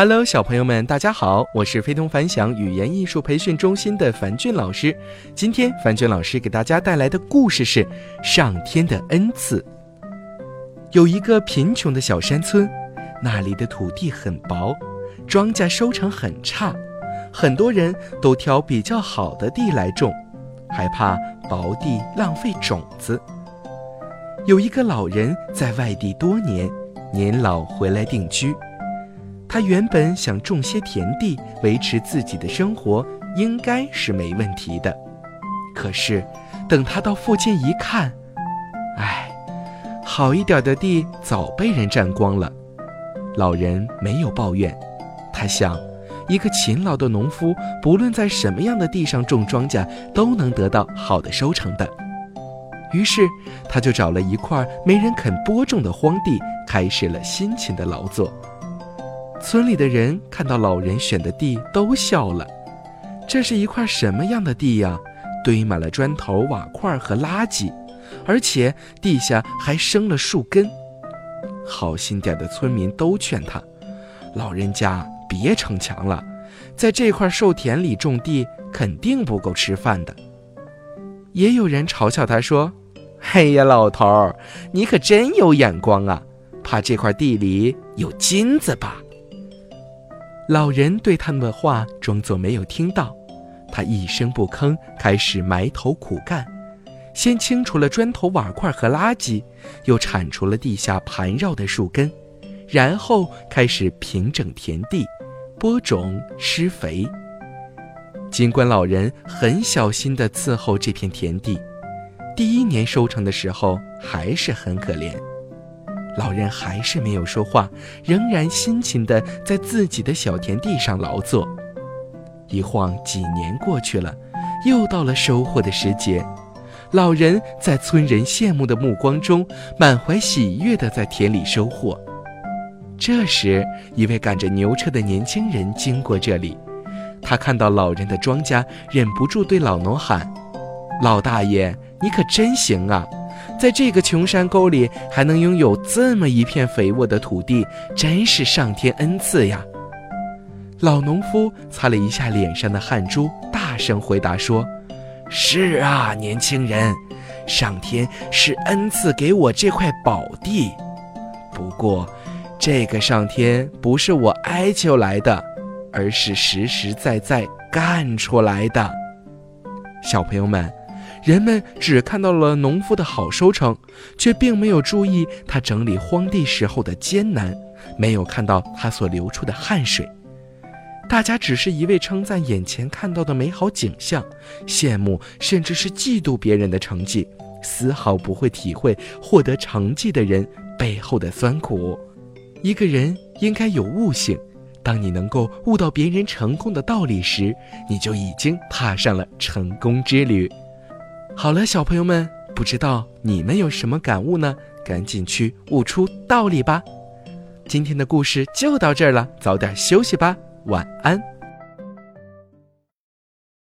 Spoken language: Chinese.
Hello，小朋友们，大家好，我是非同凡响语言艺术培训中心的樊俊老师。今天，樊俊老师给大家带来的故事是《上天的恩赐》。有一个贫穷的小山村，那里的土地很薄，庄稼收成很差，很多人都挑比较好的地来种，还怕薄地浪费种子。有一个老人在外地多年，年老回来定居。他原本想种些田地维持自己的生活，应该是没问题的。可是，等他到附近一看，唉，好一点的地早被人占光了。老人没有抱怨，他想，一个勤劳的农夫，不论在什么样的地上种庄稼，都能得到好的收成的。于是，他就找了一块没人肯播种的荒地，开始了辛勤的劳作。村里的人看到老人选的地，都笑了。这是一块什么样的地呀？堆满了砖头、瓦块和垃圾，而且地下还生了树根。好心点的村民都劝他：“老人家别逞强了，在这块寿田里种地，肯定不够吃饭的。”也有人嘲笑他说：“嘿呀，老头儿，你可真有眼光啊！怕这块地里有金子吧？”老人对他们的话装作没有听到，他一声不吭，开始埋头苦干，先清除了砖头瓦块和垃圾，又铲除了地下盘绕的树根，然后开始平整田地，播种施肥。尽管老人很小心地伺候这片田地，第一年收成的时候还是很可怜。老人还是没有说话，仍然辛勤地在自己的小田地上劳作。一晃几年过去了，又到了收获的时节。老人在村人羡慕的目光中，满怀喜悦地在田里收获。这时，一位赶着牛车的年轻人经过这里，他看到老人的庄稼，忍不住对老农喊：“老大爷，你可真行啊！”在这个穷山沟里，还能拥有这么一片肥沃的土地，真是上天恩赐呀！老农夫擦了一下脸上的汗珠，大声回答说：“是啊，年轻人，上天是恩赐给我这块宝地。不过，这个上天不是我哀求来的，而是实实在在干出来的。”小朋友们。人们只看到了农夫的好收成，却并没有注意他整理荒地时候的艰难，没有看到他所流出的汗水。大家只是一味称赞眼前看到的美好景象，羡慕甚至是嫉妒别人的成绩，丝毫不会体会获得成绩的人背后的酸苦。一个人应该有悟性，当你能够悟到别人成功的道理时，你就已经踏上了成功之旅。好了，小朋友们，不知道你们有什么感悟呢？赶紧去悟出道理吧。今天的故事就到这儿了，早点休息吧，晚安。